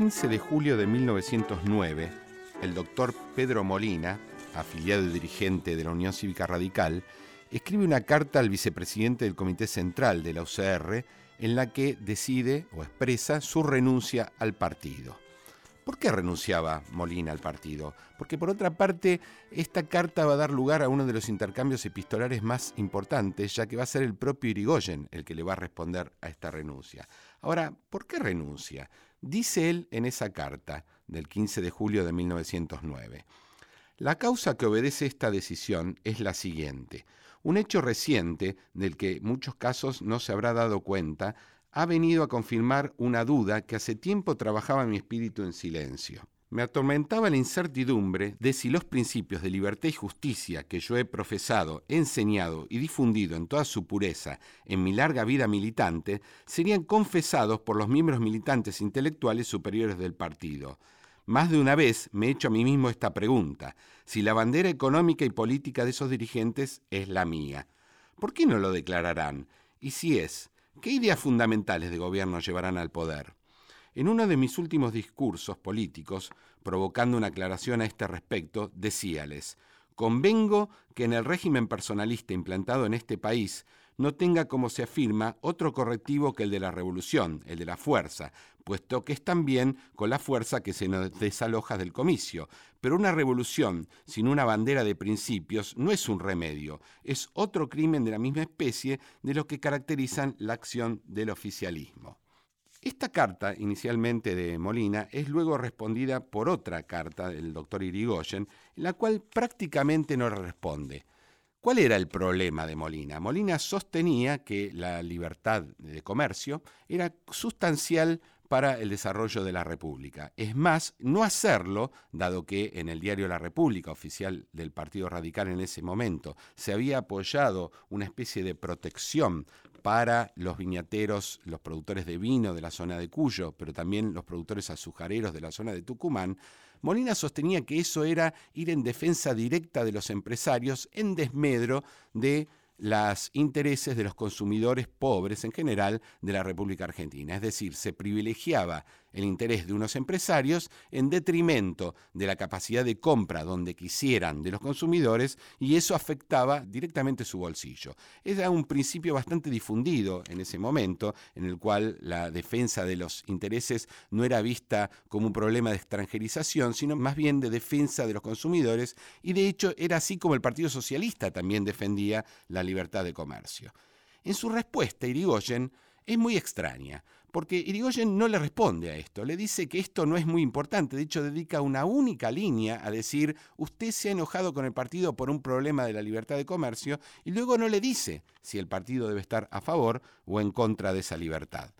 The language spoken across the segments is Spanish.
15 de julio de 1909, el doctor Pedro Molina, afiliado y dirigente de la Unión Cívica Radical, escribe una carta al vicepresidente del Comité Central de la UCR en la que decide o expresa su renuncia al partido. ¿Por qué renunciaba Molina al partido? Porque por otra parte, esta carta va a dar lugar a uno de los intercambios epistolares más importantes, ya que va a ser el propio Irigoyen el que le va a responder a esta renuncia. Ahora, ¿por qué renuncia? Dice él en esa carta del 15 de julio de 1909. La causa que obedece esta decisión es la siguiente. Un hecho reciente, del que muchos casos no se habrá dado cuenta, ha venido a confirmar una duda que hace tiempo trabajaba mi espíritu en silencio. Me atormentaba la incertidumbre de si los principios de libertad y justicia que yo he profesado, enseñado y difundido en toda su pureza en mi larga vida militante serían confesados por los miembros militantes intelectuales superiores del partido. Más de una vez me he hecho a mí mismo esta pregunta, si la bandera económica y política de esos dirigentes es la mía. ¿Por qué no lo declararán? Y si es, ¿qué ideas fundamentales de gobierno llevarán al poder? En uno de mis últimos discursos políticos, provocando una aclaración a este respecto, decíales, convengo que en el régimen personalista implantado en este país no tenga, como se afirma, otro correctivo que el de la revolución, el de la fuerza, puesto que es también con la fuerza que se nos desaloja del comicio. Pero una revolución sin una bandera de principios no es un remedio, es otro crimen de la misma especie de los que caracterizan la acción del oficialismo. Esta carta, inicialmente de Molina, es luego respondida por otra carta del doctor Irigoyen, en la cual prácticamente no responde. ¿Cuál era el problema de Molina? Molina sostenía que la libertad de comercio era sustancial para el desarrollo de la República. Es más, no hacerlo, dado que en el diario La República, oficial del Partido Radical en ese momento, se había apoyado una especie de protección para los viñateros, los productores de vino de la zona de Cuyo, pero también los productores azucareros de la zona de Tucumán, Molina sostenía que eso era ir en defensa directa de los empresarios en desmedro de los intereses de los consumidores pobres en general de la República Argentina. Es decir, se privilegiaba el interés de unos empresarios en detrimento de la capacidad de compra donde quisieran de los consumidores y eso afectaba directamente su bolsillo. Era un principio bastante difundido en ese momento en el cual la defensa de los intereses no era vista como un problema de extranjerización, sino más bien de defensa de los consumidores y de hecho era así como el Partido Socialista también defendía la libertad de comercio. En su respuesta, Irigoyen es muy extraña, porque Irigoyen no le responde a esto, le dice que esto no es muy importante, de hecho dedica una única línea a decir, usted se ha enojado con el partido por un problema de la libertad de comercio, y luego no le dice si el partido debe estar a favor o en contra de esa libertad.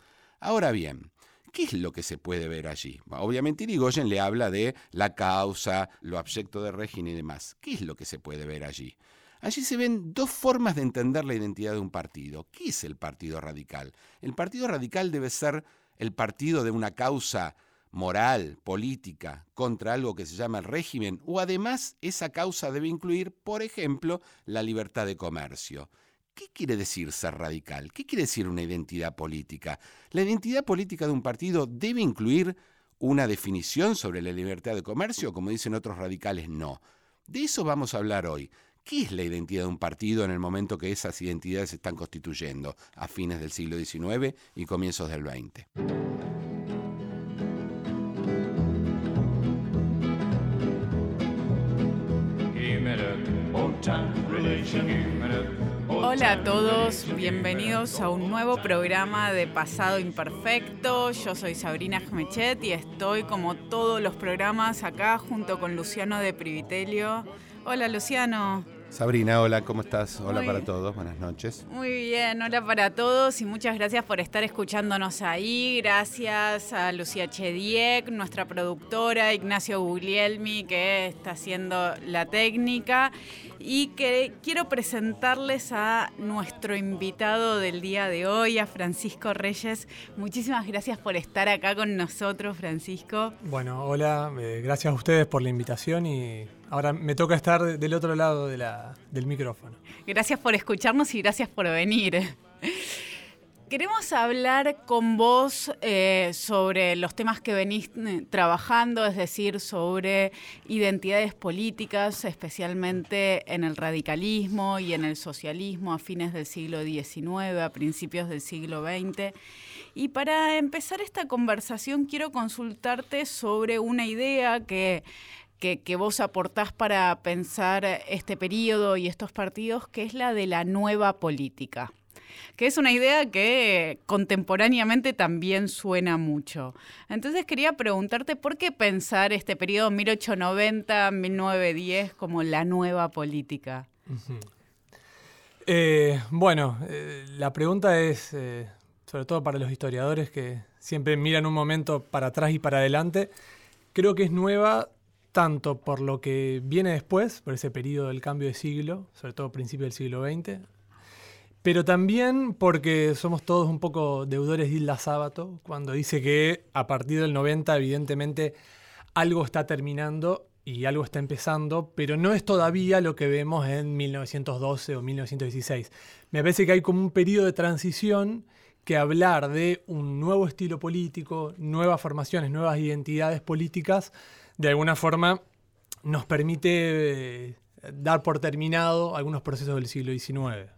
Ahora bien, ¿Qué es lo que se puede ver allí? Obviamente Irigoyen le habla de la causa, lo abyecto de régimen y demás. ¿Qué es lo que se puede ver allí? Allí se ven dos formas de entender la identidad de un partido. ¿Qué es el partido radical? El partido radical debe ser el partido de una causa moral, política, contra algo que se llama el régimen, o además esa causa debe incluir, por ejemplo, la libertad de comercio. ¿Qué quiere decir ser radical? ¿Qué quiere decir una identidad política? La identidad política de un partido debe incluir una definición sobre la libertad de comercio, como dicen otros radicales, no. De eso vamos a hablar hoy. ¿Qué es la identidad de un partido en el momento que esas identidades se están constituyendo a fines del siglo XIX y comienzos del XX? Hola a todos, bienvenidos a un nuevo programa de Pasado Imperfecto. Yo soy Sabrina Jmechet y estoy como todos los programas acá junto con Luciano de Privitelio. Hola Luciano. Sabrina, hola, ¿cómo estás? Hola para todos, buenas noches. Muy bien, hola para todos y muchas gracias por estar escuchándonos ahí. Gracias a Lucía Chediek, nuestra productora, Ignacio Guglielmi, que está haciendo la técnica. Y que quiero presentarles a nuestro invitado del día de hoy, a Francisco Reyes. Muchísimas gracias por estar acá con nosotros, Francisco. Bueno, hola, eh, gracias a ustedes por la invitación y Ahora me toca estar del otro lado del micrófono. Gracias por escucharnos y gracias por venir. Queremos hablar con vos eh, sobre los temas que venís eh, trabajando, es decir, sobre identidades políticas, especialmente en el radicalismo y en el socialismo a fines del siglo XIX, a principios del siglo XX. Y para empezar esta conversación quiero consultarte sobre una idea que, que, vos aportás para pensar este periodo y estos partidos, que es la de la nueva política que es una idea que contemporáneamente también suena mucho. Entonces quería preguntarte por qué pensar este periodo 1890-1910 como la nueva política. Eh, bueno, eh, la pregunta es, eh, sobre todo para los historiadores que siempre miran un momento para atrás y para adelante, creo que es nueva tanto por lo que viene después, por ese periodo del cambio de siglo, sobre todo principio del siglo XX, pero también porque somos todos un poco deudores de Isla Sábato, cuando dice que a partir del 90 evidentemente algo está terminando y algo está empezando, pero no es todavía lo que vemos en 1912 o 1916. Me parece que hay como un periodo de transición que hablar de un nuevo estilo político, nuevas formaciones, nuevas identidades políticas, de alguna forma nos permite eh, dar por terminado algunos procesos del siglo XIX.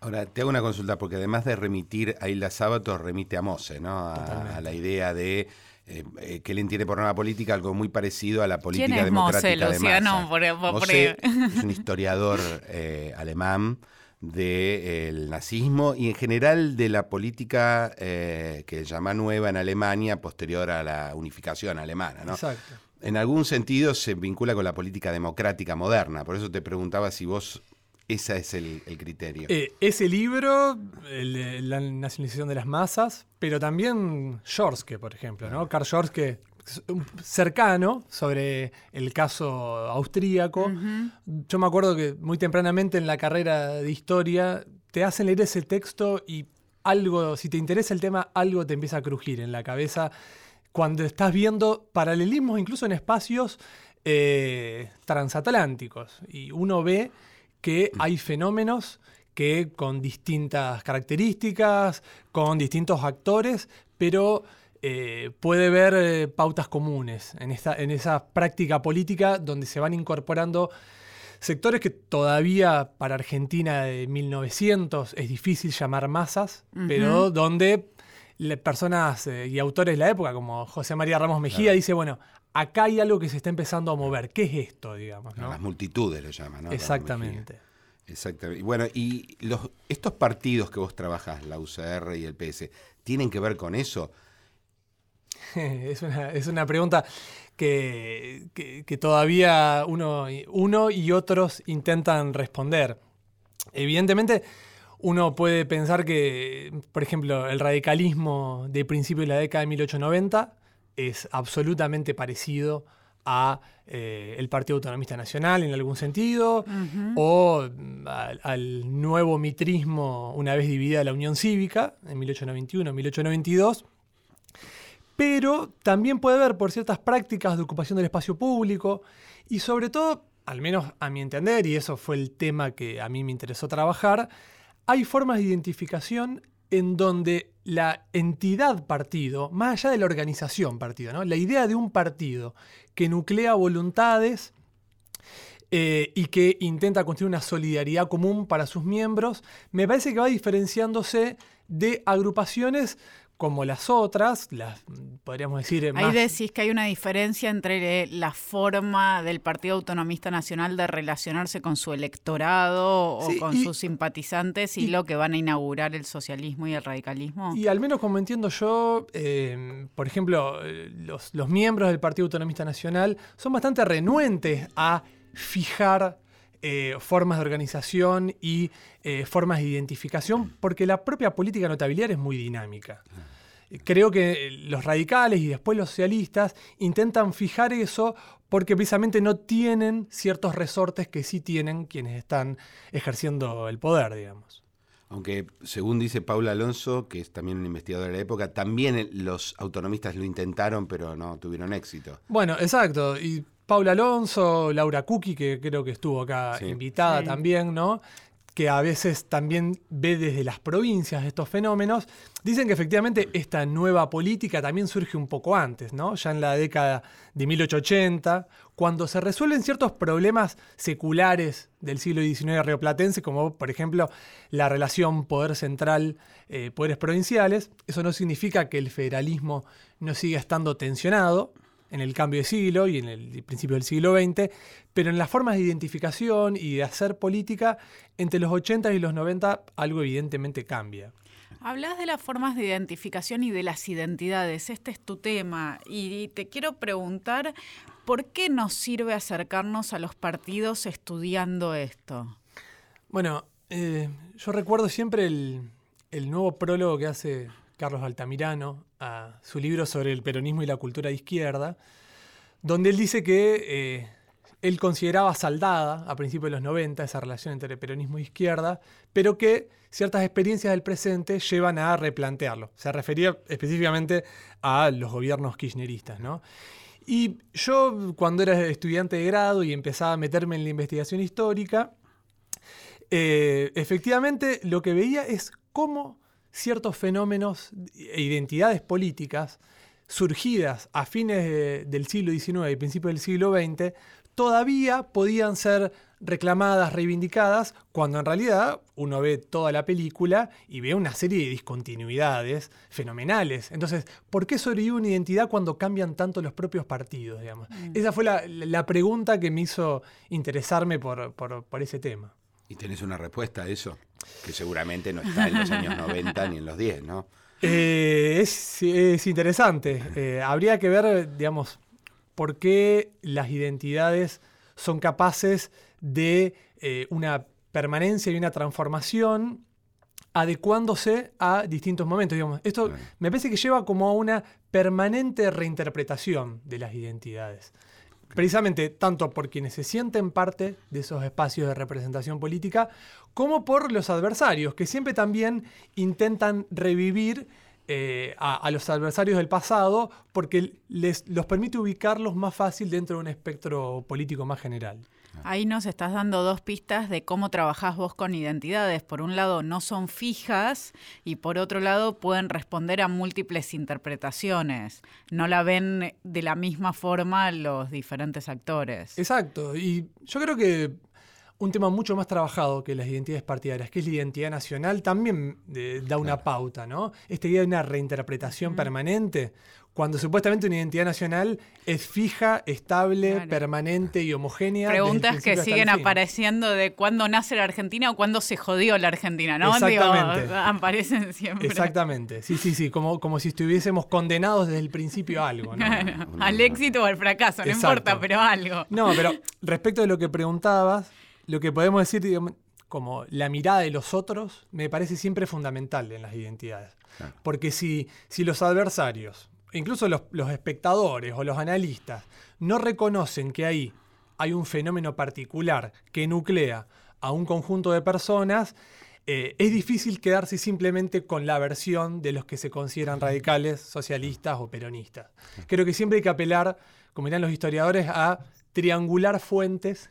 Ahora, te hago una consulta, porque además de remitir a Isla Sábato, remite a Mose, ¿no? A, la idea de eh, eh, que él entiende por nueva política algo muy parecido a la política ¿Quién es democrática Mose, Luciano? Mose es un historiador eh, alemán del nazismo y en general de la política que llama nueva en Alemania posterior a la unificación alemana, ¿no? Exacto. En algún sentido se vincula con la política democrática moderna, por eso te preguntaba si vos ese es el, criterio. Eh, ese libro, la nacionalización de las masas, pero también Jorske, por ejemplo, ¿no? Karl Jorske, cercano sobre el caso austríaco. Yo me acuerdo que muy tempranamente en la carrera de historia te hacen leer ese texto y algo, si te interesa el tema, algo te empieza a crujir en la cabeza cuando estás viendo paralelismos incluso en espacios eh, transatlánticos. Y uno ve que hay fenómenos que con distintas características, con distintos actores, pero eh, puede ver eh, pautas comunes en, esta, en esa práctica política donde se van incorporando sectores que todavía para Argentina de 1900 es difícil llamar masas, pero donde personas eh, y autores de la época, como José María Ramos Mejía, dice, bueno, acá hay algo que se está empezando a mover. ¿Qué es esto, digamos? Las multitudes lo llaman, ¿no? Exactamente. Exactamente. Bueno, y los, estos partidos que vos trabajás, la UCR y el PS, ¿tienen que ver con eso? es, una, pregunta que, que, todavía uno, uno y otros intentan responder. Evidentemente, uno puede pensar que, por ejemplo, el radicalismo de principio de la década de 1890 es absolutamente parecido a eh, el Partido Autonomista Nacional en algún sentido, o mm, al, nuevo mitrismo una vez dividida la Unión Cívica en 1891-1892. Pero también puede haber por ciertas prácticas de ocupación del espacio público y sobre todo, al menos a mi entender, y eso fue el tema que a mí me interesó trabajar, hay formas de identificación en donde la entidad partido, más allá de la organización partido, ¿no? la idea de un partido que nuclea voluntades eh, y que intenta construir una solidaridad común para sus miembros, me parece que va diferenciándose de agrupaciones como las otras, las podríamos decir. Ahí decís que hay una diferencia entre la forma del Partido Autonomista Nacional de relacionarse con su electorado o con sus simpatizantes y, lo que van a inaugurar el socialismo y el radicalismo. Y al menos como entiendo yo, eh, por ejemplo, eh, los, los miembros del Partido Autonomista Nacional son bastante renuentes a fijar eh, formas de organización y eh, formas de identificación, porque la propia política notabilidad es muy dinámica. Creo que los radicales y después los socialistas intentan fijar eso porque precisamente no tienen ciertos resortes que sí tienen quienes están ejerciendo el poder, digamos. Aunque, según dice Paula Alonso, que es también un investigador de la época, también los autonomistas lo intentaron, pero no tuvieron éxito. Bueno, exacto. Paula Alonso, Laura Cookie, que creo que estuvo acá invitada también, ¿no? que a veces también ve desde las provincias estos fenómenos, dicen que efectivamente esta nueva política también surge un poco antes, ¿no? Ya en la década de 1880, cuando se resuelven ciertos problemas seculares del siglo XIX rioplatense, como por ejemplo la relación poder central, eh, provinciales, eso no significa que el federalismo no siga estando tensionado, en el cambio de siglo y en el principio del siglo XX, pero en las formas de identificación y de hacer política, entre los 80 y los 90 algo evidentemente cambia. Hablas de las formas de identificación y de las identidades, este es tu tema, y te quiero preguntar, ¿por qué nos sirve acercarnos a los partidos estudiando esto? Bueno, eh, yo recuerdo siempre el, el nuevo prólogo que hace Carlos Altamirano, a su libro sobre el peronismo y la cultura de izquierda, donde él dice que eh, él consideraba saldada a principios de los 90 esa relación entre peronismo e izquierda, pero que ciertas experiencias del presente llevan a replantearlo. Se refería específicamente a los gobiernos kirchneristas. ¿no? Y yo, cuando era estudiante de grado y empezaba a meterme en la investigación histórica, eh, efectivamente lo que veía es cómo ciertos fenómenos e identidades políticas surgidas a fines del siglo XIX y principios del siglo XX todavía podían ser reclamadas, reivindicadas, cuando en realidad uno ve toda la película y ve una serie de discontinuidades fenomenales. Entonces, ¿por qué sobrevive una identidad cuando cambian tanto los propios partidos? Mm. Esa fue la, pregunta que me hizo interesarme por ese tema. ¿Y tenés una respuesta a eso? Que seguramente no está en los años 90 ni en los 10, ¿no? Eh, es, interesante. Eh, habría que ver, digamos, por qué las identidades son capaces de eh, una permanencia y una transformación adecuándose a distintos momentos. Digamos. Esto me parece que lleva como a una permanente reinterpretación de las identidades precisamente tanto por quienes se sienten parte de esos espacios de representación política, como por los adversarios, que siempre también intentan revivir eh, a, los adversarios del pasado porque les los permite ubicarlos más fácil dentro de un espectro político más general. Ahí nos estás dando dos pistas de cómo trabajás vos con identidades. Por un lado, no son fijas y por otro lado, pueden responder a múltiples interpretaciones. No la ven de la misma forma los diferentes actores. Exacto. Y yo creo que un tema mucho más trabajado que las identidades partidarias, que es la identidad nacional, también eh, da una pauta, ¿no? Esta idea de una reinterpretación permanente, cuando supuestamente una identidad nacional es fija, estable, permanente y homogénea. Preguntas que siguen apareciendo de cuándo nace la Argentina o cuándo se jodió la Argentina, ¿no? Exactamente. aparecen siempre. Exactamente, sí, sí, sí, como, como si estuviésemos condenados desde el principio a algo, ¿no? al éxito o al fracaso, no importa, pero algo. No, pero respecto de lo que preguntabas, lo que podemos decir, como la mirada de los otros, me parece siempre fundamental en las identidades. Porque si, si los adversarios, incluso los, espectadores o los analistas, no reconocen que ahí hay un fenómeno particular que nuclea a un conjunto de personas, eh, es difícil quedarse simplemente con la versión de los que se consideran radicales, socialistas o peronistas. Creo que siempre hay que apelar, como dirán los historiadores, a triangular fuentes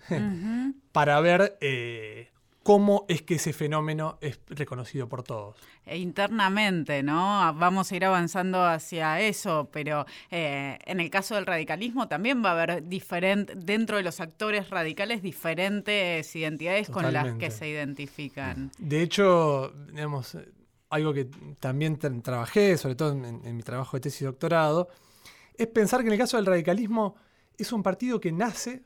para ver eh, cómo es que ese fenómeno es reconocido por todos. E internamente, ¿no? Vamos a ir avanzando hacia eso, pero eh, en el caso del radicalismo también va a haber diferente, dentro de los actores radicales, diferentes identidades con las que se identifican. De hecho, digamos, algo que también trabajé, sobre todo en, en mi trabajo de tesis y doctorado, es pensar que en el caso del radicalismo es un partido que nace,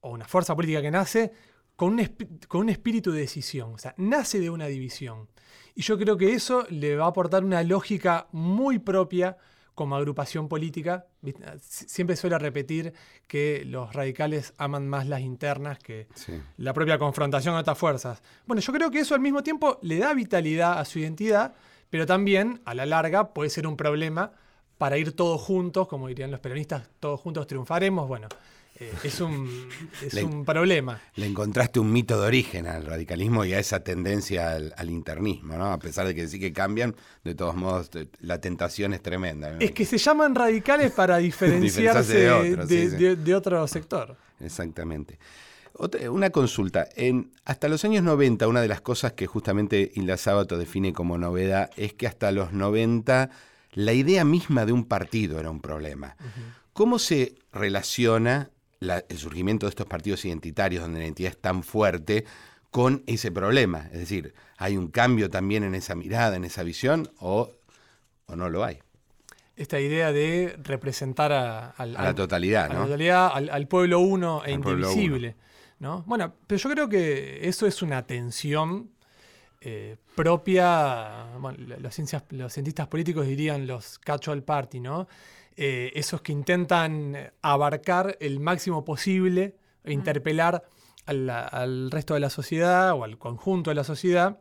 o una fuerza política que nace, con un, con un espíritu de decisión, o sea, nace de una división. Y yo creo que eso le va a aportar una lógica muy propia como agrupación política. Siempre suele repetir que los radicales aman más las internas que la propia confrontación con otras fuerzas. Bueno, yo creo que eso al mismo tiempo le da vitalidad a su identidad, pero también a la larga puede ser un problema para ir todos juntos, como dirían los peronistas, todos juntos triunfaremos, bueno, eh, es, un, es un problema. Le encontraste un mito de origen al radicalismo y a esa tendencia al, internismo, ¿no? A pesar de que sí que cambian, de todos modos la tentación es tremenda. Es que se llaman radicales para diferenciarse de, otro sector. Exactamente. una consulta. En, hasta los años 90, una de las cosas que justamente Hilda Sábato define como novedad es que hasta los 90 la idea misma de un partido era un problema. ¿Cómo se relaciona el surgimiento de estos partidos identitarios donde la identidad es tan fuerte con ese problema? Es decir, ¿hay un cambio también en esa mirada, en esa visión o, no lo hay? Esta idea de representar a, la totalidad, ¿no? al, pueblo uno e indivisible. ¿no? Bueno, pero yo creo que eso es una tensión eh, propia, bueno, los, ciencias, los cientistas políticos dirían los catch-all party, ¿no? Eh, esos que intentan abarcar el máximo posible e interpelar al, resto de la sociedad o al conjunto de la sociedad.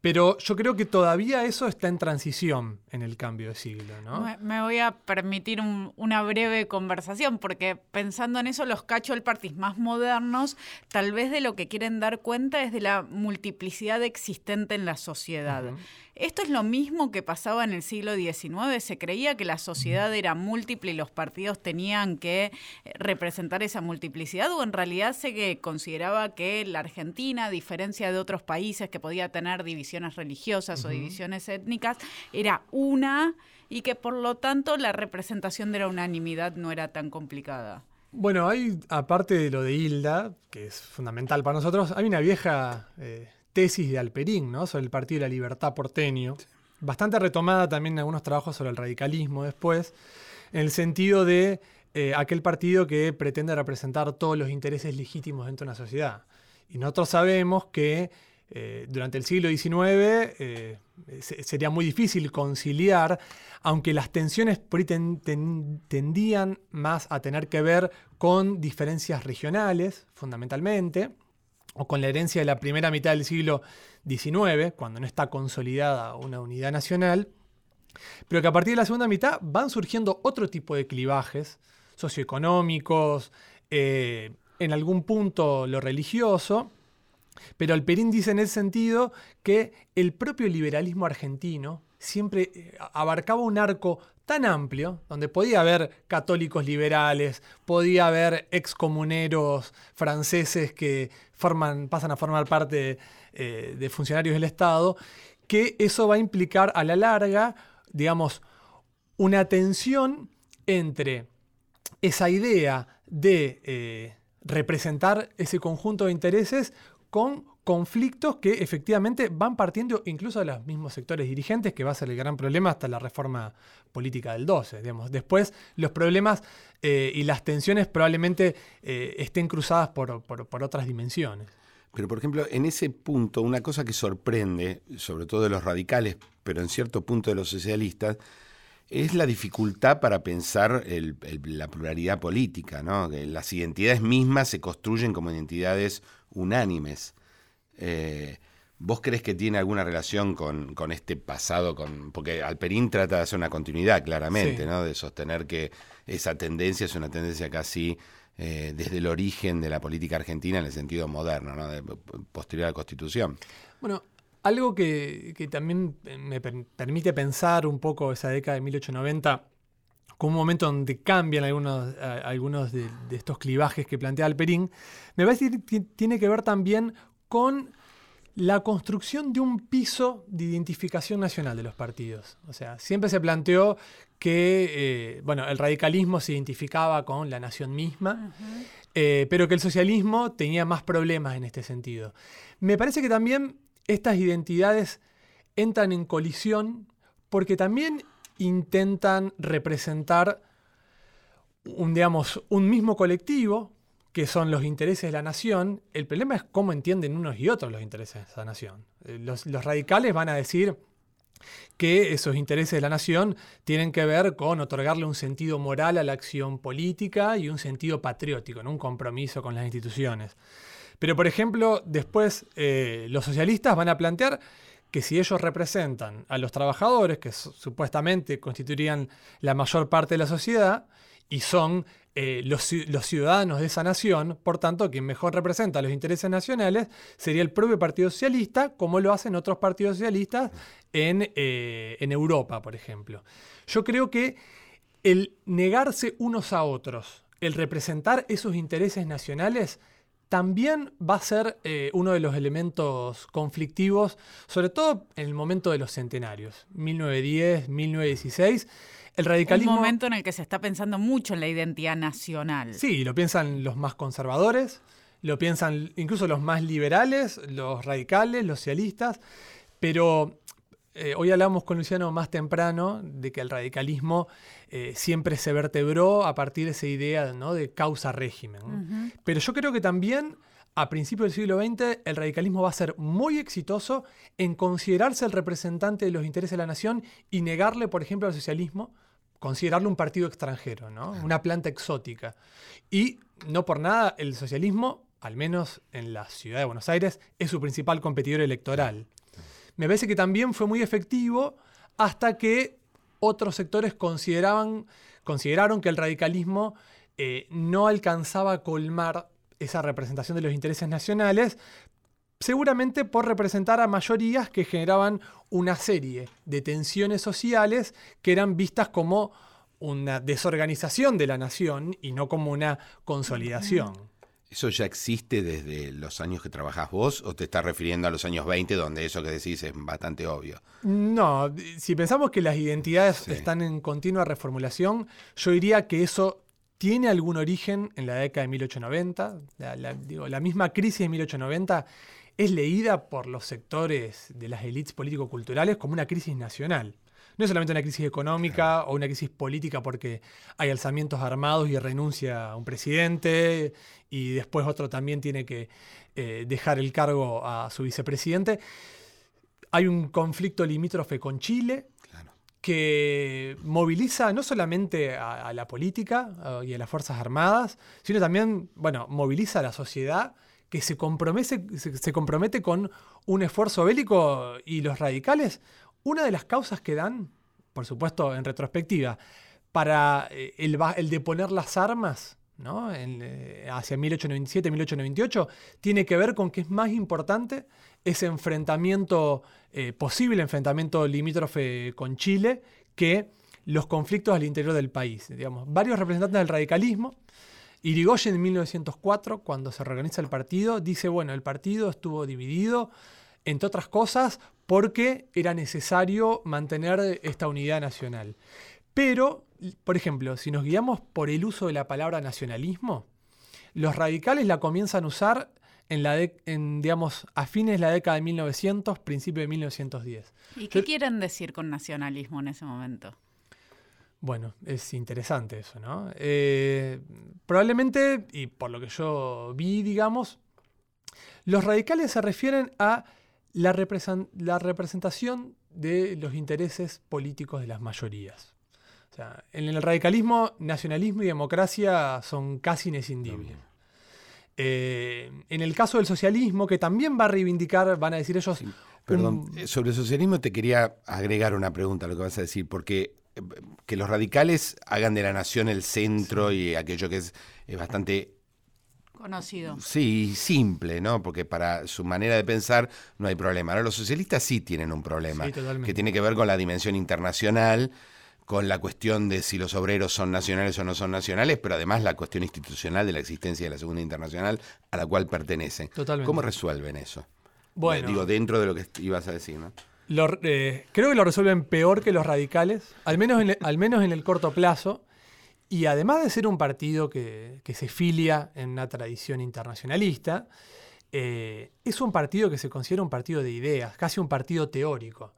Pero yo creo que todavía eso está en transición en el cambio de siglo. ¿no? Me voy a permitir una breve conversación, porque pensando en eso, los casual parties más modernos, tal vez de lo que quieren dar cuenta es de la multiplicidad existente en la sociedad. Esto es lo mismo que pasaba en el siglo XIX. Se creía que la sociedad era múltiple y los partidos tenían que eh, representar esa multiplicidad, o en realidad se consideraba que la Argentina, a diferencia de otros países que podía tener divisiones religiosas o divisiones étnicas, era una y que por lo tanto la representación de la unanimidad no era tan complicada. Bueno, hay, aparte de lo de Hilda, que es fundamental para nosotros, hay una vieja eh, tesis de Alperín, ¿no? Sobre el Partido de la Libertad porteño. Bastante retomada también en algunos trabajos sobre el radicalismo después, en el sentido de eh, aquel partido que pretende representar todos los intereses legítimos dentro de una sociedad. Y nosotros sabemos que eh, durante el siglo XIX eh, sería muy difícil conciliar, aunque las tensiones por tendían más a tener que ver con diferencias regionales, fundamentalmente, o con la herencia de la primera mitad del siglo XIX, cuando no está consolidada una unidad nacional, pero que a partir de la segunda mitad van surgiendo otro tipo de clivajes socioeconómicos, eh, en algún punto lo religioso, pero Alperín dice en ese sentido que el propio liberalismo argentino siempre eh, abarcaba un arco tan amplio, donde podía haber católicos liberales, podía haber excomuneros franceses que pasan a formar parte eh, de funcionarios del Estado, que eso va a implicar a la larga, digamos, una tensión entre esa idea de eh, representar ese conjunto de intereses con conflictos que efectivamente van partiendo incluso de los mismos sectores dirigentes, que va a ser el gran problema hasta la reforma política del 12. Digamos. Después, los problemas eh, y las tensiones probablemente eh, estén cruzadas por, otras dimensiones. Pero, por ejemplo, en ese punto, una cosa que sorprende, sobre todo de los radicales, pero en cierto punto de los socialistas, es la dificultad para pensar la pluralidad política, ¿no? las identidades mismas se construyen como identidades unánimes. Eh, ¿Vos crees que tiene alguna relación con, este pasado? Con, porque Alperín trata de hacer una continuidad, claramente, ¿no? De sostener que esa tendencia es una tendencia casi eh, desde el origen de la política argentina en el sentido moderno, ¿no? De, posterior a la Constitución. Bueno, algo que, también me permite pensar un poco esa década de 1890 como un momento donde cambian algunos, algunos de, de, estos clivajes que plantea Alperín, me parece que tiene que ver también con la construcción de un piso de identificación nacional de los partidos. O sea, siempre se planteó que eh, bueno, el radicalismo se identificaba con la nación misma, eh, pero que el socialismo tenía más problemas en este sentido. Me parece que también estas identidades entran en colisión porque también intentan representar un, digamos, un mismo colectivo, que son los intereses de la nación, el problema es cómo entienden unos y otros los intereses de esa nación. Eh, los, radicales van a decir que esos intereses de la nación tienen que ver con otorgarle un sentido moral a la acción política y un sentido patriótico, un compromiso con las instituciones. Pero, por ejemplo, después eh, los socialistas van a plantear que si ellos representan a los trabajadores, que supuestamente constituirían la mayor parte de la sociedad, y son eh, los, ciudadanos de esa nación, por tanto, quien mejor representa los intereses nacionales sería el propio Partido Socialista, como lo hacen otros partidos socialistas en, eh, en Europa, por ejemplo. Yo creo que el negarse unos a otros, el representar esos intereses nacionales, también va a ser eh, uno de los elementos conflictivos, sobre todo en el momento de los centenarios, 1910, 1916. El radicalismo. Un momento en el que se está pensando mucho en la identidad nacional. Sí, lo piensan los más conservadores, lo piensan incluso los más liberales, los radicales, los socialistas, pero eh, hoy hablamos con Luciano más temprano de que el radicalismo eh, siempre se vertebró a partir de esa idea ¿no? de causa-régimen. Pero yo creo que también a principios del siglo XX el radicalismo va a ser muy exitoso en considerarse el representante de los intereses de la nación y negarle, por ejemplo, al socialismo, considerarlo un partido extranjero, ¿no? una planta exótica. Y no por nada el socialismo, al menos en la ciudad de Buenos Aires, es su principal competidor electoral me parece que también fue muy efectivo hasta que otros sectores consideraban, consideraron que el radicalismo eh, no alcanzaba a colmar esa representación de los intereses nacionales, seguramente por representar a mayorías que generaban una serie de tensiones sociales que eran vistas como una desorganización de la nación y no como una consolidación. ¿Eso ya existe desde los años que trabajas vos o te estás refiriendo a los años 20 donde eso que decís es bastante obvio? No, si pensamos que las identidades están en continua reformulación, yo diría que eso tiene algún origen en la década de 1890. La, digo, la misma crisis de 1890 es leída por los sectores de las élites político-culturales como una crisis nacional. No es solamente una crisis económica o una crisis política porque hay alzamientos armados y renuncia un presidente y después otro también tiene que eh, dejar el cargo a su vicepresidente. Hay un conflicto limítrofe con Chile, que moviliza no solamente a, la política y a las Fuerzas Armadas, sino también, bueno, moviliza a la sociedad que se compromete, se compromete con un esfuerzo bélico y los radicales una de las causas que dan, por supuesto en retrospectiva, para eh, el, el deponer las armas ¿no? Eh, hacia 1897-1898, tiene que ver con que es más importante ese enfrentamiento, eh, posible enfrentamiento limítrofe con Chile, que los conflictos al interior del país. Digamos, varios representantes del radicalismo. Irigoyen en 1904, cuando se reorganiza el partido, dice, bueno, el partido estuvo dividido, entre otras cosas, porque era necesario mantener esta unidad nacional. Pero, por ejemplo, si nos guiamos por el uso de la palabra nacionalismo, los radicales la comienzan a usar en la digamos, a fines de la década de 1900, principio de 1910. ¿Y qué quieren decir con nacionalismo en ese momento? Bueno, es interesante eso, ¿no? Eh, probablemente, y por lo que yo vi, digamos, los radicales se refieren a la, representación de los intereses políticos de las mayorías. O sea, en el radicalismo, nacionalismo y democracia son casi inescindibles. Eh, en el caso del socialismo, que también va a reivindicar, van a decir ellos... perdón, eh, sobre el socialismo te quería agregar una pregunta a lo que vas a decir, porque eh, que los radicales hagan de la nación el centro y aquello que es, es bastante Conocido. Sí, simple, ¿no? Porque para su manera de pensar no hay problema. Ahora los socialistas sí tienen un problema, que tiene que ver con la dimensión internacional, con la cuestión de si los obreros son nacionales o no son nacionales, pero además la cuestión institucional de la existencia de la Segunda Internacional a la cual pertenecen. Totalmente. ¿Cómo resuelven eso? Bueno, digo, dentro de lo que ibas a decir, ¿no? Eh, creo que lo resuelven peor que los radicales, al menos al menos en el corto plazo. Y además de ser un partido que, se filia en una tradición internacionalista, eh, es un partido que se considera un partido de ideas, casi un partido teórico.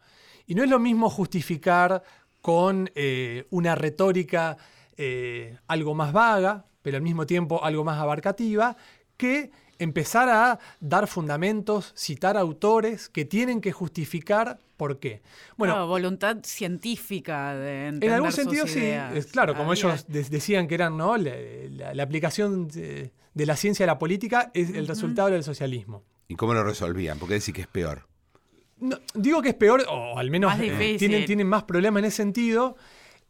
Y no es lo mismo justificar con eh, una retórica eh, algo más vaga, pero al mismo tiempo algo más abarcativa, que empezar a dar fundamentos, citar autores que tienen que justificar por qué. Bueno, voluntad científica de entender En algún sentido sí, es, claro, como ellos decían que eran, ¿no? La, aplicación de, la ciencia a la política es el resultado del socialismo. ¿Y cómo lo resolvían? ¿Por qué decís que es peor? digo que es peor, o al menos eh, tienen, tienen, más problemas en ese sentido.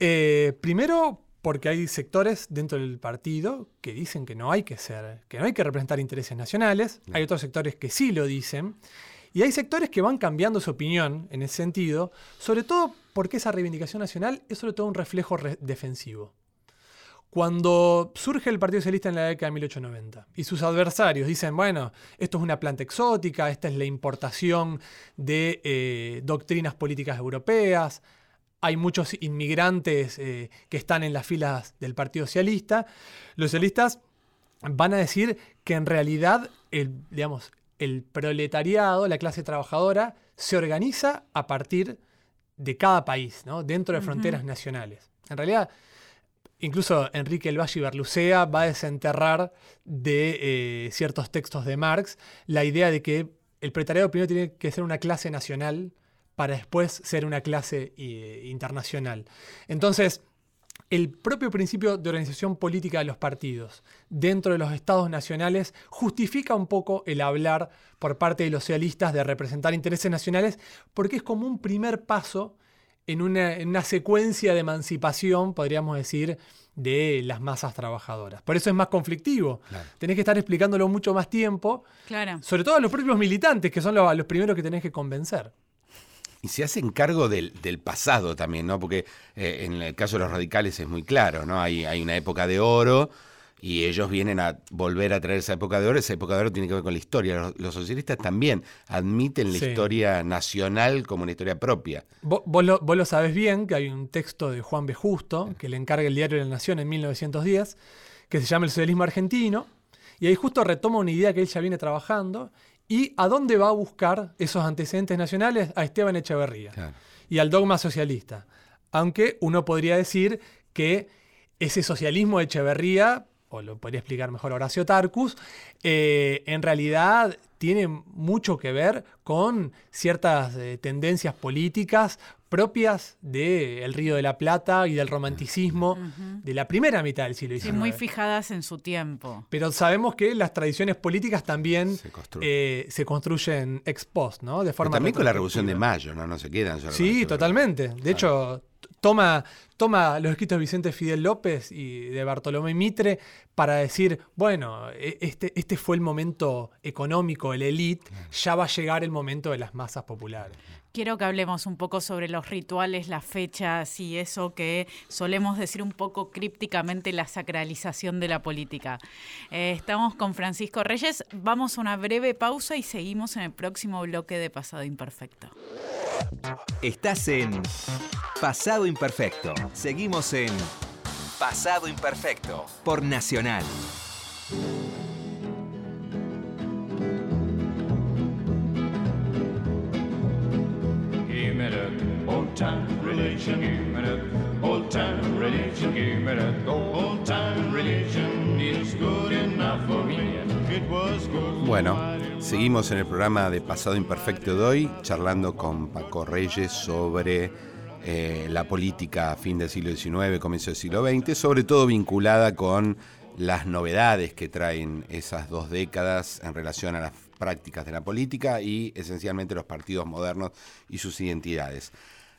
Eh, primero, porque hay sectores dentro del partido que dicen que no hay que ser, que no hay que representar intereses nacionales, hay otros sectores que sí lo dicen, y hay sectores que van cambiando su opinión en ese sentido, sobre todo porque esa reivindicación nacional es sobre todo un reflejo defensivo. Cuando surge el Partido Socialista en la década de 1890 y sus adversarios dicen, bueno, esto es una planta exótica, esta es la importación de eh, doctrinas políticas europeas, hay muchos inmigrantes eh, que están en las filas del Partido Socialista, los socialistas van a decir que en realidad el, digamos, el proletariado, la clase trabajadora, se organiza a partir de cada país, ¿no? dentro de fronteras nacionales. En realidad, Incluso Enrique El Valle Berlucea va a desenterrar de eh, ciertos textos de Marx la idea de que el proletariado primero tiene que ser una clase nacional para después ser una clase eh, internacional. Entonces, el propio principio de organización política de los partidos dentro de los estados nacionales justifica un poco el hablar por parte de los socialistas de representar intereses nacionales porque es como un primer paso en una, secuencia de emancipación, podríamos decir, de las masas trabajadoras. Por eso es más conflictivo. Tenés que estar explicándolo mucho más tiempo. Claro. Sobre todo a los propios militantes, que son los, primeros que tenés que convencer. Y se hacen cargo del, pasado también, ¿no? Porque eh, en el caso de los radicales es muy claro, ¿no? Hay, hay una época de oro y ellos vienen a volver a traer esa época de oro. Esa época de oro tiene que ver con la historia. Los, socialistas también admiten la historia nacional como una historia propia. Vos, lo, sabés bien, que hay un texto de Juan B. Justo, que le encarga el diario de la Nación en 1910, que se llama El socialismo argentino, y ahí justo retoma una idea que él ya viene trabajando, y a dónde va a buscar esos antecedentes nacionales a Esteban Echeverría y al dogma socialista. Aunque uno podría decir que ese socialismo de Echeverría o lo podría explicar mejor Horacio Tarcus, eh, en realidad tiene mucho que ver con ciertas eh, tendencias políticas propias del Río de la Plata y del romanticismo de la primera mitad del siglo XIX. Sí, muy fijadas en su tiempo. Pero sabemos que las tradiciones políticas también se, eh, construyen ex post, ¿no? De forma también con la Revolución de Mayo, ¿no? No se quedan Sí, totalmente. De hecho, toma, toma los escritos de Vicente Fidel López y de Bartolomé Mitre para decir, bueno, e, este, este fue el momento económico, el elite, ya va a llegar el momento de las masas populares. Quiero que hablemos un poco sobre los rituales, las fechas y eso que solemos decir un poco crípticamente la sacralización de la política. Eh, estamos con Francisco Reyes, vamos a una breve pausa y seguimos en el próximo bloque de Pasado Imperfecto. Estás en Pasado Imperfecto. Seguimos en Pasado Imperfecto por Nacional. Bueno, seguimos en el programa de Pasado Imperfecto de hoy, charlando con Paco Reyes sobre eh, la política a fin del siglo XIX, comienzo del siglo XX, sobre todo vinculada con las novedades que traen esas dos décadas en relación a las prácticas de la política y esencialmente los partidos modernos y sus identidades.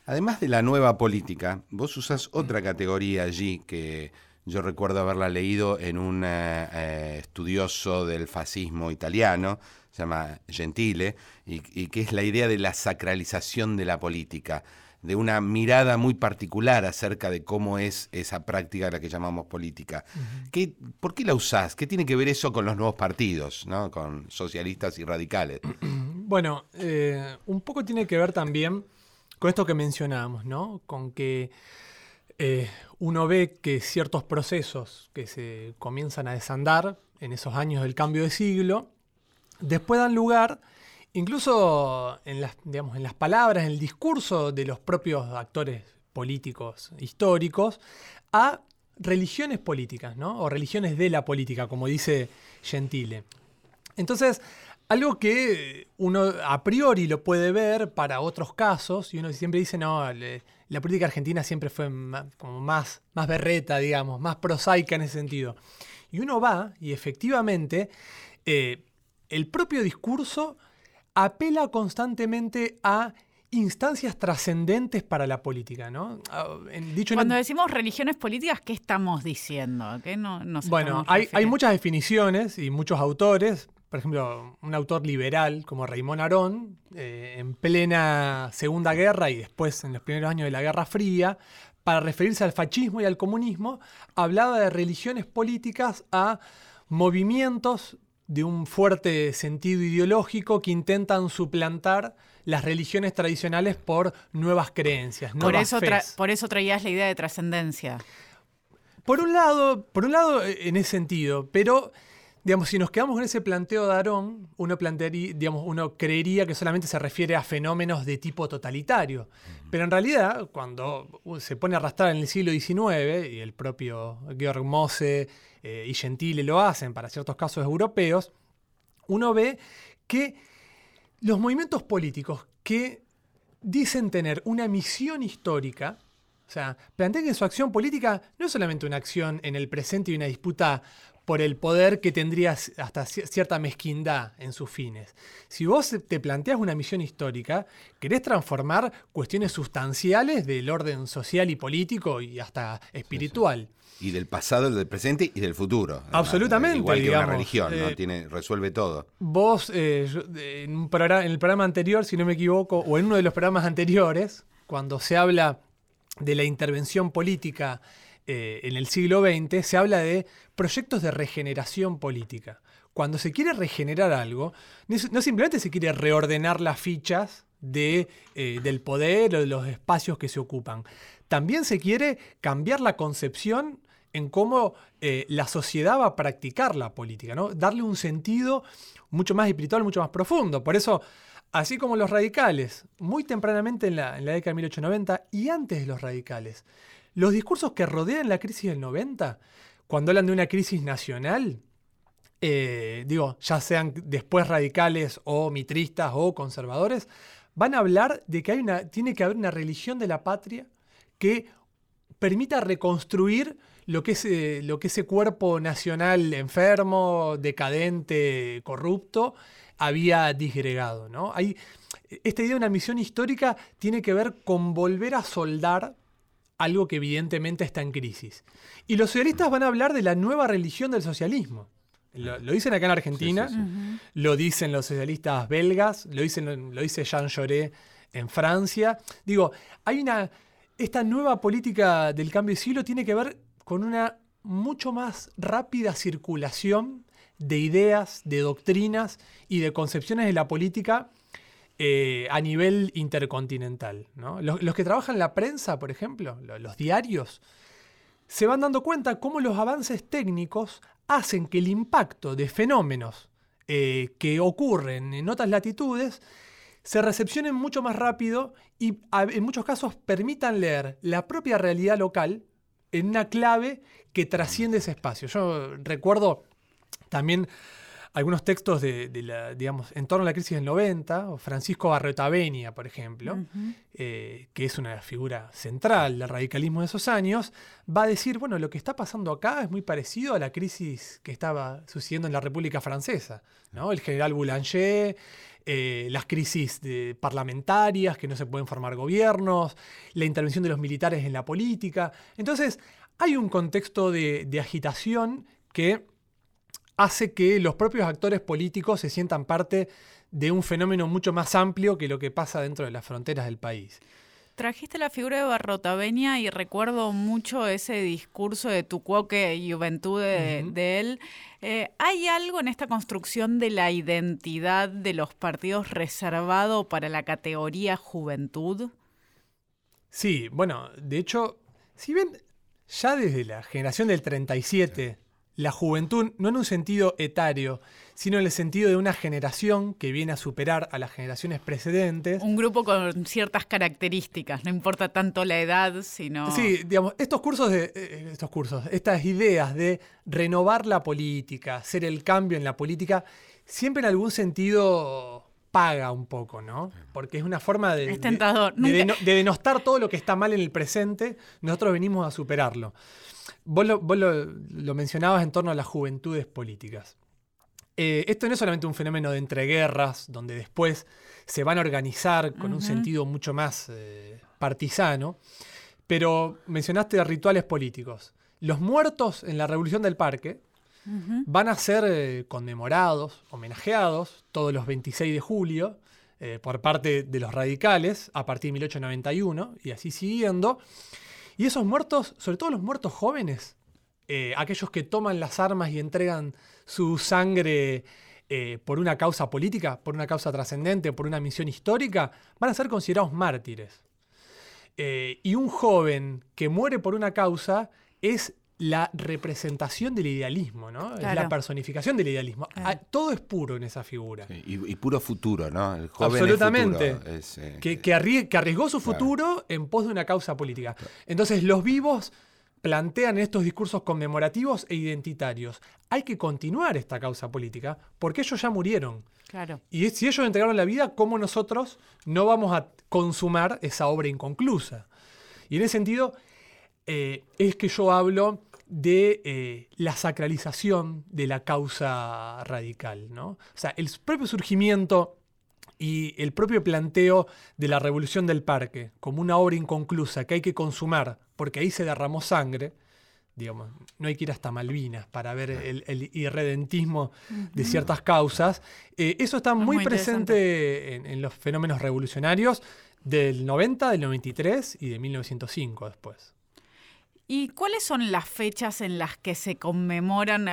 Además de la nueva política, vos usás otra categoría allí que yo recuerdo haberla leído en un eh, eh, estudioso del fascismo italiano, se llama Gentile, y, que es la idea de la sacralización de la política, de una mirada muy particular acerca de cómo es esa práctica a la que llamamos política. ¿Por qué la usás? ¿Qué tiene que ver eso con los nuevos partidos, ¿no? con socialistas y radicales? Bueno, eh, un poco tiene que ver también con esto que mencionábamos, ¿no? Con que eh, uno ve que ciertos procesos que se comienzan a desandar en esos años del cambio de siglo, después dan lugar, incluso en las, digamos, en las palabras, en el discurso de los propios actores políticos históricos, a religiones políticas, ¿no? O religiones de la política, como dice Gentile. Entonces, algo que uno a priori lo puede ver para otros casos, y uno siempre dice, no, la política argentina siempre fue más, como más, más berreta, digamos, más prosaica en ese sentido. Y uno va, y efectivamente, eh, el propio discurso apela constantemente a instancias trascendentes para la política, ¿no? Ah, Cuando decimos religiones políticas, ¿qué estamos diciendo? bueno, hay, hay, muchas definiciones y muchos autores por ejemplo, un autor liberal como Raymond Aron, eh, en plena Segunda Guerra y después en los primeros años de la Guerra Fría, para referirse al fascismo y al comunismo, hablaba de religiones políticas a movimientos de un fuerte sentido ideológico que intentan suplantar las religiones tradicionales por nuevas creencias. Por nuevas eso, fes. por eso traías la idea de trascendencia. Por un lado, por un lado, eh, en ese sentido, pero digamos, si nos quedamos con ese planteo de Aarón, uno plantearía, digamos, uno creería que solamente se refiere a fenómenos de tipo totalitario. Pero en realidad, cuando se pone a arrastrar en el siglo XIX, y el propio Georg Mosse eh, y Gentile lo hacen para ciertos casos europeos, uno ve que los movimientos políticos que dicen tener una misión histórica, o sea, plantean que su acción política no es solamente una acción en el presente y una disputa por el poder que tendría hasta cierta mezquindad en sus fines. Si vos te planteas una misión histórica, querés transformar cuestiones sustanciales del orden social y político y hasta espiritual. Y del pasado, del presente y del futuro. Absolutamente. Igual que digamos, una religión, ¿no? eh, Tiene, resuelve todo. Vos, eh, yo- en, un programa- en el programa anterior, si no me equivoco, o en uno de los programas anteriores, cuando se habla de la intervención política eh, en el siglo XX, se habla de proyectos de regeneración política. Cuando se quiere regenerar algo, no simplemente se quiere reordenar las fichas de, eh, del poder o de los espacios que se ocupan. También se quiere cambiar la concepción en cómo eh, la sociedad va a practicar la política, ¿no? Darle un sentido mucho más espiritual, mucho más profundo. Por eso, así como los radicales, muy tempranamente en la, década de 1890 y antes de los radicales, los discursos que rodean la crisis del 90, cuando hablan de una crisis nacional, eh, digo, ya sean después radicales o mitristas o conservadores, van a hablar de que hay una, tiene que haber una religión de la patria que permita reconstruir lo que, es, eh, lo que ese cuerpo nacional enfermo, decadente, corrupto, había disgregado. ¿no? Hay, esta idea de una misión histórica tiene que ver con volver a soldar algo que evidentemente está en crisis. Y los socialistas van a hablar de la nueva religión del socialismo. Lo, lo dicen acá en Argentina, Sí, sí, sí. lo dicen los socialistas belgas, lo, dicen, lo dice Jean Jaurès en Francia. Digo, hay una. Esta nueva política del cambio de siglo tiene que ver con una mucho más rápida circulación de ideas, de doctrinas y de concepciones de la política eh, a nivel intercontinental. Los, que trabajan la prensa, por ejemplo, lo- los diarios, se van dando cuenta cómo los avances técnicos hacen que el impacto de fenómenos eh, que ocurren en otras latitudes se recepcionen mucho más rápido y en muchos casos permitan leer la propia realidad local en una clave que trasciende ese espacio. Yo recuerdo también algunos textos de, de la, digamos, en torno a la crisis del 90, o Francisco Barretavenia, por ejemplo, eh, que es una figura central del radicalismo de esos años, va a decir, bueno, lo que está pasando acá es muy parecido a la crisis que estaba sucediendo en la República Francesa, ¿no? El general Boulanger, eh, las crisis de- parlamentarias, que no se pueden formar gobiernos, la intervención de los militares en la política. Entonces, hay un contexto de, de agitación que hace que los propios actores políticos se sientan parte de un fenómeno mucho más amplio que lo que pasa dentro de las fronteras del país. Trajiste la figura de Barrotavenia y recuerdo mucho ese discurso de tu cuoque juventud de, Ujú. de él. Eh, ¿Hay algo en esta construcción de la identidad de los partidos reservado para la categoría juventud? Sí, bueno, de hecho, si ven, ya desde la generación del 37, la juventud, no en un sentido etario, sino en el sentido de una generación que viene a superar a las generaciones precedentes. Un grupo con ciertas características, no importa tanto la edad, sino... Sí, digamos, estos cursos de. eh, estos cursos, estas ideas de renovar la política, hacer el cambio en la política, siempre en algún sentido paga un poco, ¿no? Porque es una forma de. Es tentador. De, de denostar todo lo que está mal en el presente, nosotros venimos a superarlo. Vos lo, vos lo- lo mencionabas en torno a las juventudes políticas. Eh, esto no es solamente un fenómeno de entreguerras, donde después se van a organizar con un sentido mucho más eh, partisano, pero mencionaste rituales políticos. Los muertos en la Revolución del Parque van a ser eh, conmemorados, homenajeados todos los 26 de julio eh, por parte de los radicales a partir de 1891 y así siguiendo. Y esos muertos, sobre todo los muertos jóvenes, eh, aquellos que toman las armas y entregan su sangre por una causa política, por una causa trascendente, por una misión histórica, van a ser considerados mártires. y un joven que muere por una causa es la representación del idealismo, ¿no? Es la personificación del idealismo. Ah, todo es puro en esa figura. y, puro futuro, ¿no? El joven Absolutamente. Eh, que, arriesgó su futuro en pos de una causa política. Entonces, los vivos plantean estos discursos conmemorativos e identitarios. Hay que continuar esta causa política porque ellos ya murieron. Claro. Y si ellos entregaron la vida, ¿cómo nosotros no vamos a consumar esa obra inconclusa? Y en ese sentido, eh, es que yo hablo de eh, la sacralización de la causa radical. ¿no? O sea, el propio surgimiento y el propio planteo de la revolución del parque como una obra inconclusa que hay que consumar porque ahí se derramó sangre, digamos, no hay que ir hasta Malvinas para ver el, irredentismo de ciertas causas, eh, eso está muy, presente en, en, los fenómenos revolucionarios del 90, del 93 y de 1905 después. ¿Y cuáles son las fechas en las que se conmemoran?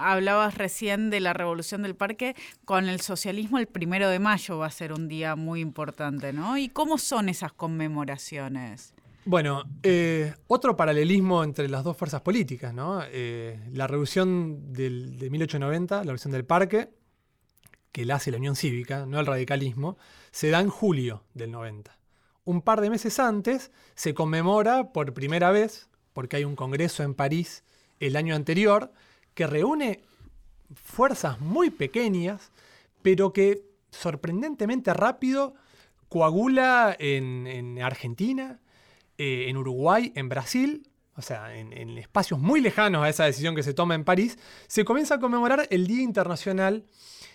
Hablabas recién de la Revolución del Parque, con el socialismo el primero de mayo va a ser un día muy importante, ¿no? ¿Y cómo son esas conmemoraciones? Bueno, eh, otro paralelismo entre las dos fuerzas políticas, ¿no? Eh, la revolución del, de 1890, la revolución del Parque, que la hace la Unión Cívica, no el radicalismo, se da en julio del 90. Un par de meses antes se conmemora por primera vez porque hay un congreso en París el año anterior que reúne fuerzas muy pequeñas, pero que sorprendentemente rápido coagula en, Argentina, eh, en Uruguay, en Brasil, o sea, en, espacios muy lejanos a esa decisión que se toma en París, se comienza a conmemorar el Día Internacional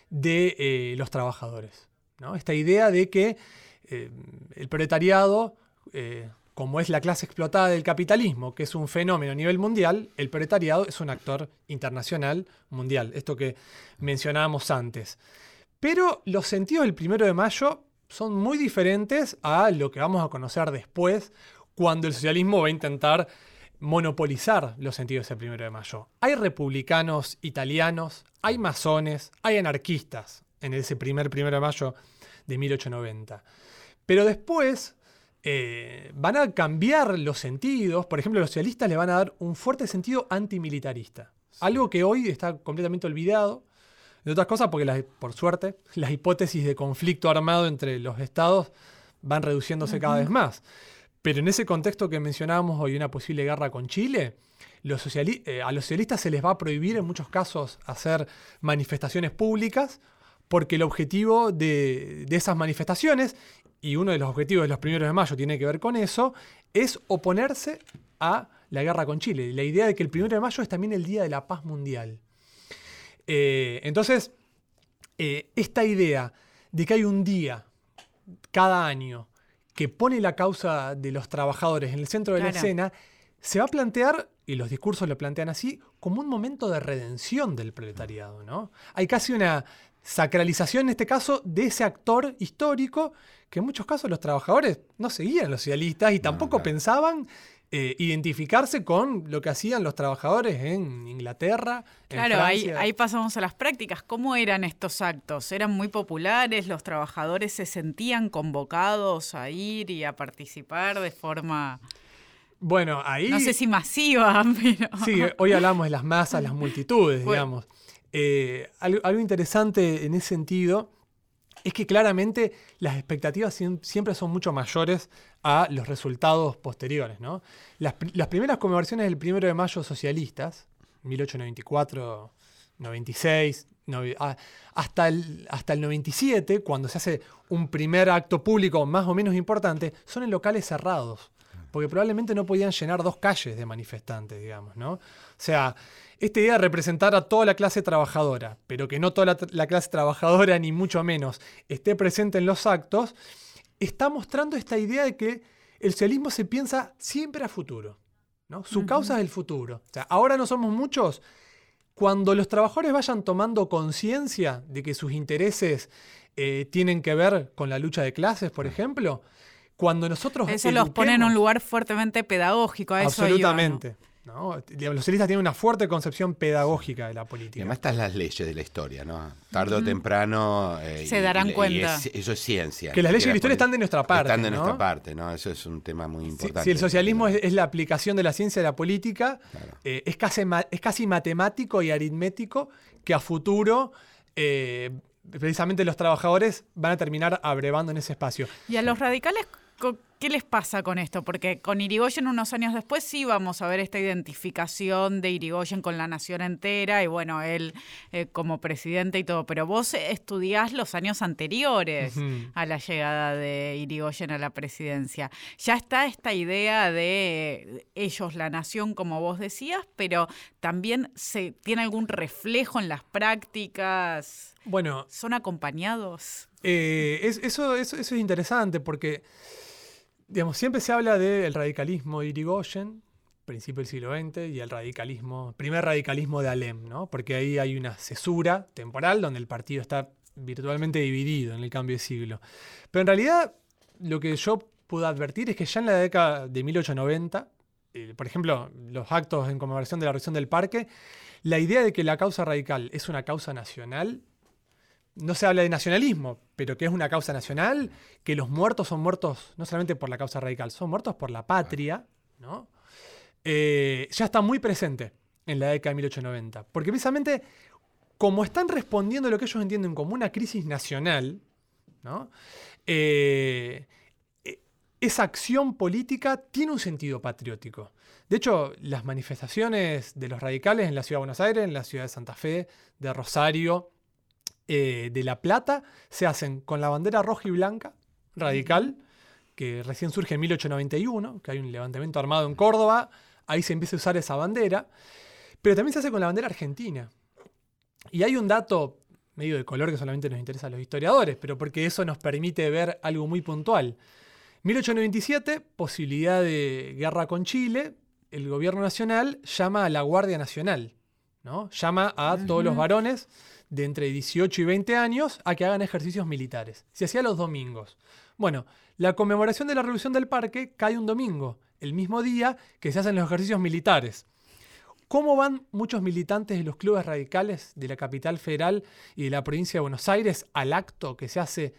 de eh, los Trabajadores. ¿no? Esta idea de que eh, el proletariado como es la clase explotada del capitalismo, que es un fenómeno a nivel mundial, el proletariado es un actor internacional mundial, esto que mencionábamos antes. Pero los sentidos del primero de mayo son muy diferentes a lo que vamos a conocer después, cuando el socialismo va a intentar monopolizar los sentidos del primero de mayo. Hay republicanos italianos, hay masones, hay anarquistas en ese primer primero de mayo de 1890. Pero después eh, van a cambiar los sentidos. Por ejemplo, los socialistas le van a dar un fuerte sentido antimilitarista. Algo que hoy está completamente olvidado. De otras cosas, porque por suerte las hipótesis de conflicto armado entre los estados van reduciéndose cada vez más. Pero en ese contexto que mencionábamos hoy, una posible guerra con Chile, eh, a los socialistas se les va a prohibir en muchos casos hacer manifestaciones públicas porque el objetivo de, de, esas manifestaciones y uno de los objetivos de los primeros de mayo tiene que ver con eso, es oponerse a la guerra con Chile. La idea de que el primero de mayo es también el Día de la Paz Mundial. Eh, entonces, eh, esta idea de que hay un día cada año que pone la causa de los trabajadores en el centro de la escena, se va a plantear, y los discursos lo plantean así, como un momento de redención del proletariado. ¿no? Hay casi una sacralización en este caso de ese actor histórico que en muchos casos los trabajadores no seguían los socialistas y tampoco pensaban eh, identificarse con lo que hacían los trabajadores en Inglaterra. claro, ahí, ahí pasamos a las prácticas. ¿Cómo eran estos actos? ¿Eran muy populares? ¿Los trabajadores se sentían convocados a ir y a participar de forma... Bueno, ahí... No sé si masiva, pero... Sí, hoy hablamos de las masas, las multitudes, digamos. Eh, algo, interesante en ese sentido es que claramente las expectativas siempre son mucho mayores a los resultados posteriores. ¿no? Las, primeras conmemoraciones del 1 de mayo socialistas, 1894, 96, hasta, el, hasta el 97, cuando se hace un primer acto público más o menos importante, son en locales cerrados, porque probablemente no podían llenar dos calles de manifestantes, digamos. ¿no? O sea, esta idea de representar a toda la clase trabajadora, pero que no toda la, clase trabajadora, ni mucho menos, esté presente en los actos, está mostrando esta idea de que el socialismo se piensa siempre a futuro. ¿no? Su causa es el futuro. O sea, ahora no somos muchos. cuando los trabajadores vayan tomando conciencia de que sus intereses eh, tienen que ver con la lucha de clases, por ejemplo, cuando nosotros... Eso los pone en un lugar fuertemente pedagógico. A eso absolutamente. ¿no? Los socialistas tienen una fuerte concepción pedagógica de la política. Y además están las leyes de la historia, ¿no? Tarde o temprano... Eh, Se darán cuenta. eso es ciencia. Que las leyes de la historia están de nuestra parte. Están de nuestra parte, ¿no? Eso es un tema muy importante. Si, el socialismo es, la aplicación de la ciencia de la política, eh, es, casi, es casi matemático y aritmético que a futuro... Eh, precisamente los trabajadores van a terminar abrevando en ese espacio. ¿Y a los radicales ¿Qué les pasa con esto? Porque con Irigoyen unos años después sí vamos a ver esta identificación de Irigoyen con la nación entera y bueno, él eh, como presidente y todo, pero vos estudiás los años anteriores a la llegada de Irigoyen a la presidencia. Ya está esta idea de ellos, la nación, como vos decías, pero también se tiene algún reflejo en las prácticas. Bueno. ¿Son acompañados? Eh, eso, eso es interesante porque siempre se habla del radicalismo de Irigoyen, principio del siglo XX, y el radicalismo, primer radicalismo de Alem, ¿no? Porque ahí hay una cesura temporal donde el partido está virtualmente dividido en el cambio de siglo. Pero en realidad, lo que yo pude advertir es que ya en la década de 1890, eh, por ejemplo, los actos en conmemoración de la revolución del parque, la idea de que la causa radical es una causa nacional no se habla de nacionalismo, pero que es una causa nacional, que los muertos son muertos no solamente por la causa radical, son muertos por la patria, ¿no? Eh, ya está muy presente en la década de 1890. Porque precisamente, como están respondiendo a lo que ellos entienden como una crisis nacional, ¿no? Eh, e, esa acción política tiene un sentido patriótico. De hecho, las manifestaciones de los radicales en la ciudad de Buenos Aires, en la ciudad de Santa Fe, de Rosario, eh, de La Plata se hacen con la bandera roja y blanca, radical, que recién surge en 1891, que hay un levantamiento armado en Córdoba, ahí se empieza a usar esa bandera, pero también se hace con la bandera argentina. Y hay un dato medio de color que solamente nos interesa a los historiadores, pero porque eso nos permite ver algo muy puntual. 1897, posibilidad de guerra con Chile, el gobierno nacional llama a la Guardia Nacional, ¿no? Llama a todos los varones de entre 18 y 20 años a que hagan ejercicios militares. Se hacía los domingos. Bueno, la conmemoración de la Revolución del Parque cae un domingo, el mismo día que se hacen los ejercicios militares. ¿Cómo van muchos militantes de los clubes radicales de la capital federal y de la provincia de Buenos Aires al acto que se hace,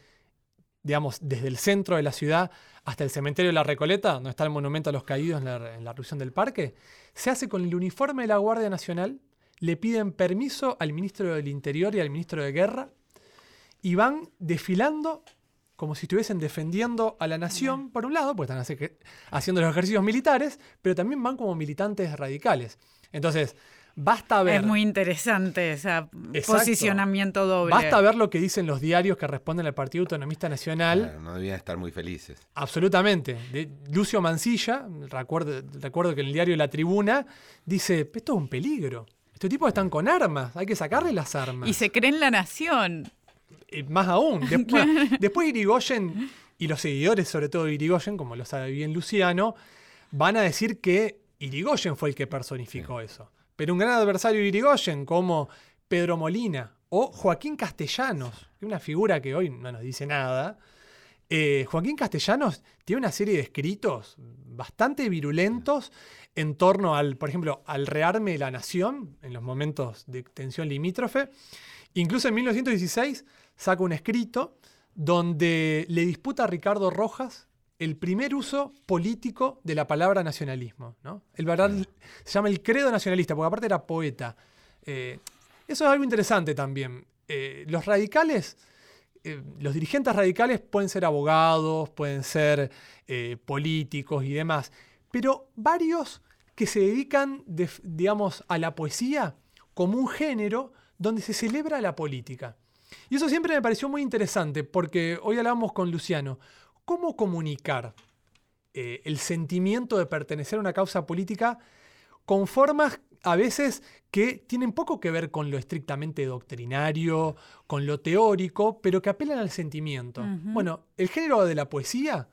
digamos, desde el centro de la ciudad hasta el cementerio de la Recoleta, donde está el monumento a los caídos en la, en la Revolución del Parque? Se hace con el uniforme de la Guardia Nacional le piden permiso al ministro del Interior y al ministro de Guerra y van desfilando como si estuviesen defendiendo a la nación, por un lado, porque están haciendo los ejercicios militares, pero también van como militantes radicales. Entonces, basta ver... Es muy interesante ese posicionamiento doble. Basta ver lo que dicen los diarios que responden al Partido Autonomista Nacional. no debían estar muy felices. Absolutamente. De Lucio Mancilla, recuerdo, recuerdo que en el diario La Tribuna, dice, esto es un peligro. Estos tipos están con armas, hay que sacarle las armas. Y se creen la nación. Eh, más aún. Después, después Irigoyen y los seguidores, sobre todo de Irigoyen, como lo sabe bien Luciano, van a decir que Irigoyen fue el que personificó eso. Pero un gran adversario de Irigoyen, como Pedro Molina o Joaquín Castellanos, que es una figura que hoy no nos dice nada, eh, Joaquín Castellanos tiene una serie de escritos bastante virulentos en torno al, por ejemplo, al rearme de la nación en los momentos de tensión limítrofe. Incluso en 1916 saca un escrito donde le disputa a Ricardo Rojas el primer uso político de la palabra nacionalismo. ¿no? El se llama el credo nacionalista, porque aparte era poeta. Eh, eso es algo interesante también. Eh, los radicales eh, los dirigentes radicales pueden ser abogados, pueden ser políticos y demás, pero varios que se dedican, digamos, a la poesía como un género donde se celebra la política. Y eso siempre me pareció muy interesante, porque hoy hablábamos con Luciano, ¿cómo comunicar eh, el sentimiento de pertenecer a una causa política con formas a veces que tienen poco que ver con lo estrictamente doctrinario, con lo teórico, pero que apelan al sentimiento. Bueno, el género de la poesía,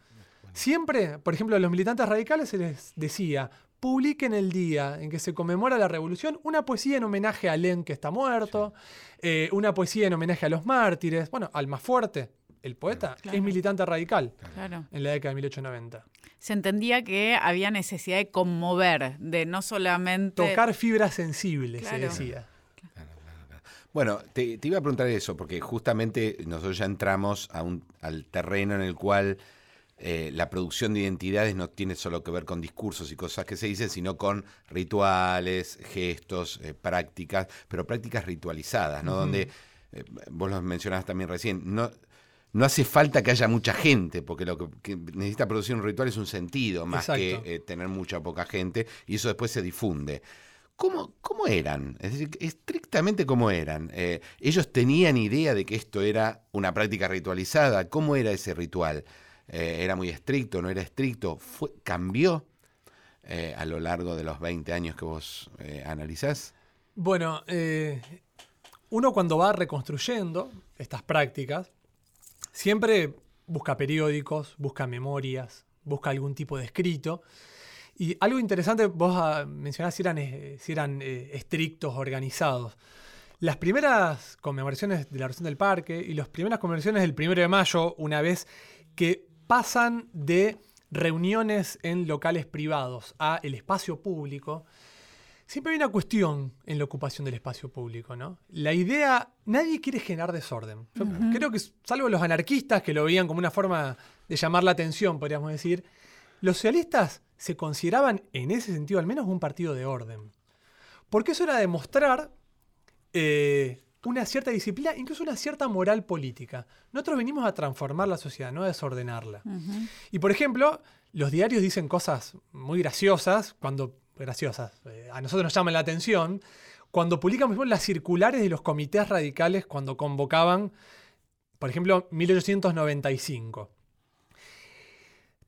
siempre, por ejemplo, a los militantes radicales se les decía, publiquen el día en que se conmemora la revolución una poesía en homenaje a Len que está muerto, eh, una poesía en homenaje a los mártires, bueno, al más fuerte, el poeta, Claro. es militante radical Claro. en la década de 1890. Se entendía que había necesidad de conmover, de no solamente... Tocar fibras sensibles, Claro. se decía. Bueno, te, te iba a preguntar eso, porque justamente nosotros ya entramos a un, al terreno en el cual eh, la producción de identidades no tiene solo que ver con discursos y cosas que se dicen, sino con rituales, gestos, eh, prácticas, pero prácticas ritualizadas, ¿no? Donde, eh, vos lo mencionabas también recién, no, no hace falta que haya mucha gente, porque lo que, que necesita producir un ritual es un sentido, más Exacto. que tener mucha o poca gente, y eso después se difunde. ¿Cómo, cómo eran? Es decir, estrictamente cómo eran. ¿Ellos tenían idea de que esto era una práctica ritualizada? ¿Cómo era ese ritual? Eh, ¿Era muy estricto? ¿No era estricto? ¿Fue, ¿Cambió eh, a lo largo de los 20 años que vos eh, analizás? Bueno, eh, uno cuando va reconstruyendo estas prácticas, siempre busca periódicos, busca memorias, busca algún tipo de escrito. Y algo interesante, vos ah, mencionás si eran, eran estrictos, organizados. Las primeras conmemoraciones de la Revolución del Parque y las primeras conmemoraciones del 1 de mayo, una vez que pasan de reuniones en locales privados a el espacio público, siempre hay una cuestión en la ocupación del espacio público, ¿no? La idea, nadie quiere generar desorden. Yo creo que, salvo los anarquistas que lo veían como una forma de llamar la atención, podríamos decir, los socialistas se consideraban, en ese sentido al menos, un partido de orden. Porque eso era demostrar eh, una cierta disciplina, incluso una cierta moral política. Nosotros venimos a transformar la sociedad, no a desordenarla. Y por ejemplo, los diarios dicen cosas muy graciosas, cuando graciosas, eh, a nosotros nos llaman la atención, cuando publican ejemplo, las circulares de los comités radicales cuando convocaban, por ejemplo, 1895.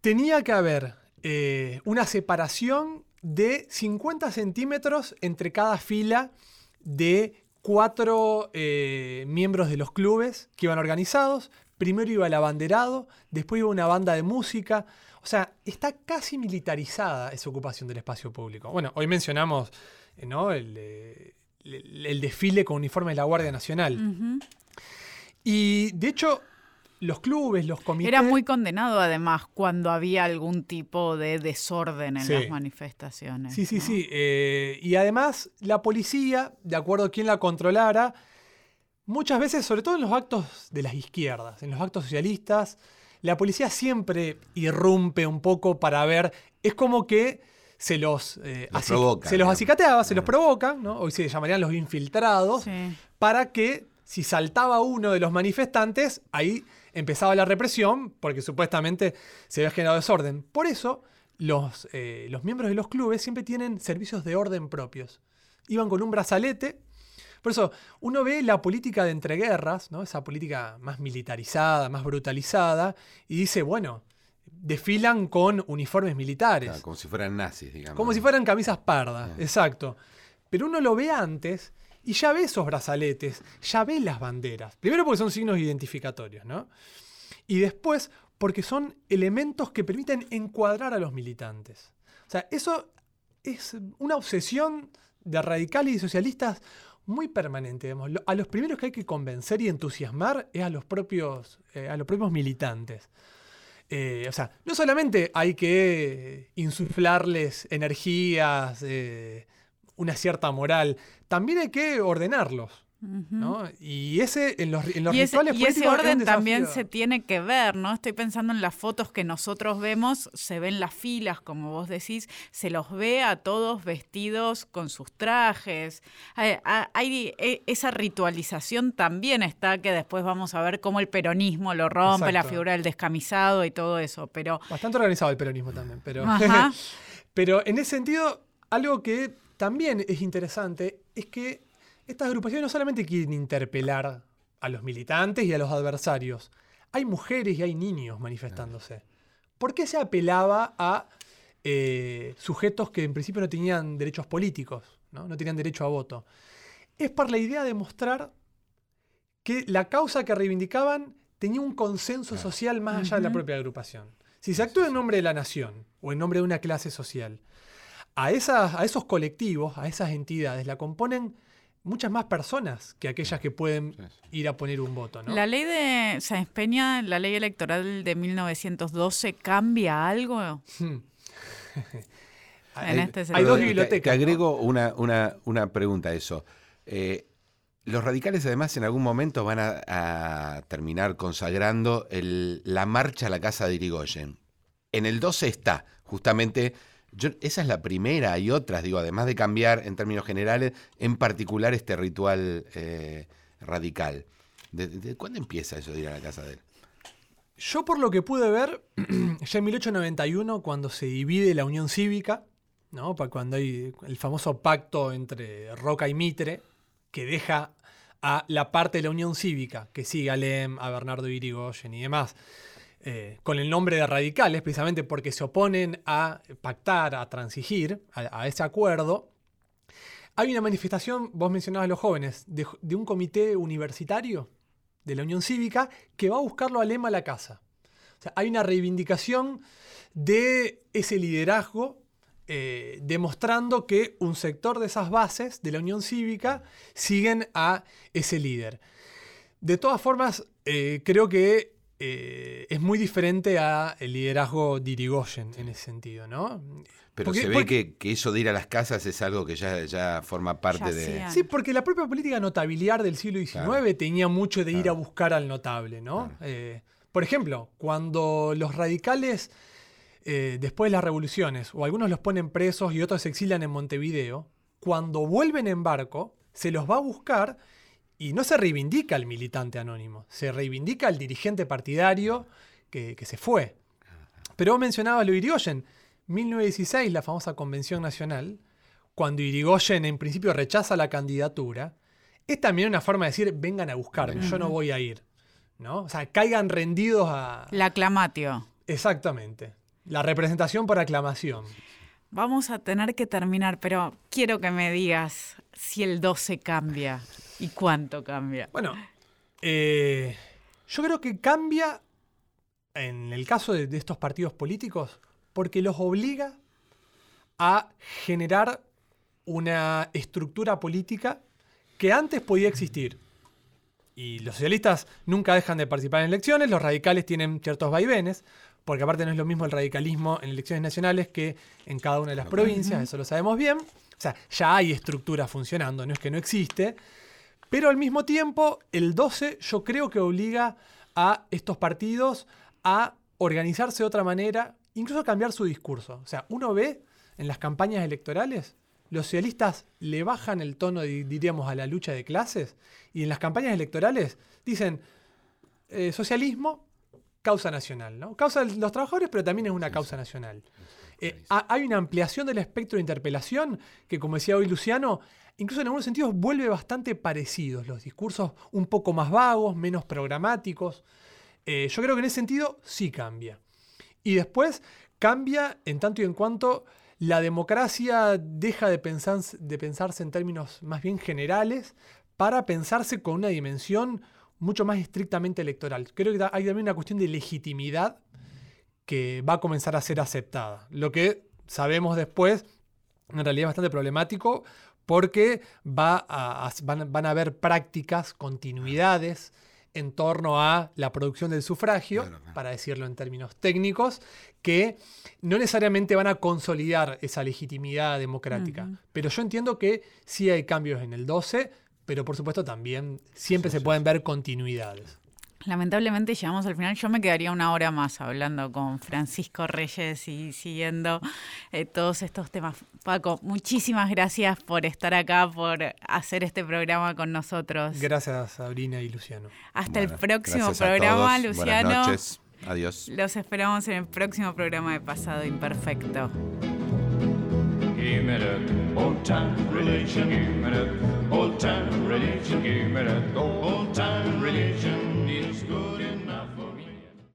Tenía que haber eh, una separación de 50 centímetros entre cada fila de cuatro eh, miembros de los clubes que iban organizados. Primero iba el abanderado, después iba una banda de música. O sea, está casi militarizada esa ocupación del espacio público. Bueno, hoy mencionamos eh, ¿no? el, eh, el- el desfile con uniforme de la Guardia Nacional. Y de hecho, los clubes, los comités... Era muy condenado además cuando había algún tipo de desorden en Sí. las manifestaciones. Sí, sí, ¿no? sí. eh, y además, la policía, de acuerdo a quién la controlara, muchas veces, sobre todo en los actos de las izquierdas, en los actos socialistas, la policía siempre irrumpe un poco para ver. Es como que se los, eh, Los provoca, se los acicateaba, se los provocan, ¿no? Hoy se llamarían los infiltrados, Sí. para que si saltaba uno de los manifestantes, ahí empezaba la represión, porque supuestamente se había generado desorden. Por eso, los, eh, los miembros de los clubes siempre tienen servicios de orden propios. Iban con un brazalete. Por eso, uno ve la política de entreguerras, ¿no? esa política más militarizada, más brutalizada, y dice, bueno, desfilan con uniformes militares. Claro, como si fueran nazis, digamos. Como si fueran camisas pardas, exacto. Pero uno lo ve antes y ya ve esos brazaletes, ya ve las banderas. Primero porque son signos identificatorios, ¿no? Y después porque son elementos que permiten encuadrar a los militantes. O sea, eso es una obsesión de radicales y socialistas muy permanente. digamos. A los primeros que hay que convencer y entusiasmar es a los propios, eh, a los propios militantes. Eh, o sea, no solamente hay que insuflarles energías, eh, una cierta moral, también hay que ordenarlos. Y ese en los, en los Y ese, rituales y ese es orden también se tiene que ver, ¿no? Estoy pensando en las fotos que nosotros vemos, se ven las filas, como vos decís, se los ve a todos vestidos con sus trajes. Hay, hay- e- esa ritualización también está, que después vamos a ver cómo el peronismo lo rompe, la figura del descamisado y todo eso, pero... Bastante organizado el peronismo también, pero, pero en ese sentido, algo que también es interesante es que estas agrupaciones no solamente quieren interpelar a los militantes y a los adversarios, hay mujeres y hay niños manifestándose. ¿Por qué se apelaba a eh, sujetos que en principio no tenían derechos políticos, no, no tenían derecho a voto? Es por la idea de mostrar que la causa que reivindicaban tenía un consenso social más allá de la propia agrupación. Si se actúa en nombre de la nación o en nombre de una clase social, a, esas, a esos colectivos, a esas entidades, la componen muchas más personas que aquellas que pueden ir a poner un voto. ¿no? La ley de Sáenz Peña, la ley electoral de 1912, ¿cambia algo? Hmm. En este Hay dos Te- bibliotecas, Te ¿no? agrego una, una, una pregunta a eso. Eh, los radicales además en algún momento van a, a terminar consagrando el- la marcha a la casa de Irigoyen. En el 12 está, justamente, esa es la primera, hay otras, digo, además de cambiar en términos generales, en particular este ritual eh, radical. ¿De, cuándo empieza eso de ir a la casa de él? Yo por lo que pude ver, ya en 1891, cuando se divide la Unión Cívica, ¿no? Cuando hay el famoso pacto entre Roca y Mitre, que deja a la parte de la Unión Cívica, que sigue a Lem, a Bernardo Irigoyen y demás, eh, con el nombre de radicales, precisamente porque se oponen a pactar, a transigir, a, ese acuerdo. Hay una manifestación, vos mencionabas a los jóvenes, de, un comité universitario de la Unión Cívica que va a buscarlo a Lema la casa. O sea, hay una reivindicación de ese liderazgo, eh, demostrando que un sector de esas bases de la Unión Cívica siguen a ese líder. De todas formas, eh, creo que eh, es muy diferente a el liderazgo de Irigoyen en ese sentido, ¿no? Pero Porque- se ve porque- que, que eso de ir a las casas es algo que ya, ya forma parte Ya de... Sí, porque la propia política notabiliar del siglo XIX Claro. tenía mucho de ir Claro. a buscar al notable, ¿no? Claro. Eh, por ejemplo, cuando los radicales, eh, después de las revoluciones, o algunos los ponen presos y otros se exilian en Montevideo, cuando vuelven en barco, se los va a buscar y no se reivindica al militante anónimo, se reivindica al dirigente partidario que, que se fue. Pero vos mencionabas lo de Irigoyen. 1916, la famosa Convención Nacional, cuando Irigoyen en principio rechaza la candidatura, es también una forma de decir, vengan a buscarme, yo no voy a ir. ¿no? O sea, caigan rendidos a... La aclamatio. Exactamente. La representación por aclamación. Vamos a tener que terminar, pero quiero que me digas si el 12 cambia y cuánto cambia. Bueno, eh, yo creo que cambia en el caso de, de estos partidos políticos porque los obliga a generar una estructura política que antes podía existir. Y los socialistas nunca dejan de participar en elecciones, los radicales tienen ciertos vaivenes, porque aparte no es lo mismo el radicalismo en elecciones nacionales que en cada una de las provincias, eso lo sabemos bien. O sea, ya hay estructura funcionando, no es que no existe. Pero al mismo tiempo, el 12 yo creo que obliga a estos partidos a organizarse de otra manera, incluso a cambiar su discurso. O sea, uno ve en las campañas electorales, los socialistas le bajan el tono, di- diríamos, a la lucha de clases, y en las campañas electorales dicen, eh, socialismo, causa nacional, ¿no? Causa de los trabajadores, pero también es una causa nacional. Eh, ha- hay una ampliación del espectro de interpelación que, como decía hoy Luciano, incluso en algunos sentidos vuelve bastante parecidos, los discursos un poco más vagos, menos programáticos. Eh, yo creo que en ese sentido sí cambia. Y después cambia en tanto y en cuanto la democracia deja de, pensar- de pensarse en términos más bien generales para pensarse con una dimensión mucho más estrictamente electoral. Creo que hay también una cuestión de legitimidad que va a comenzar a ser aceptada. Lo que sabemos después, en realidad es bastante problemático porque va a- a- van, van a haber prácticas, continuidades en torno a la producción del sufragio, Claro, claro. para decirlo en términos técnicos, que no necesariamente van a consolidar esa legitimidad democrática. Pero yo entiendo que sí hay cambios en el 12, pero por supuesto también siempre se pueden ver continuidades. Lamentablemente llegamos al final. Yo me quedaría una hora más hablando con Francisco Reyes y siguiendo eh, todos estos temas. Paco, muchísimas gracias por estar acá, por hacer este programa con nosotros. Gracias, Sabrina y Luciano. Hasta el próximo programa, todos. Luciano. Buenas noches. Adiós. Los esperamos en el próximo programa de Pasado Imperfecto. Give me that old time religion. Give me that old time religion. Give me that old time religion. is good.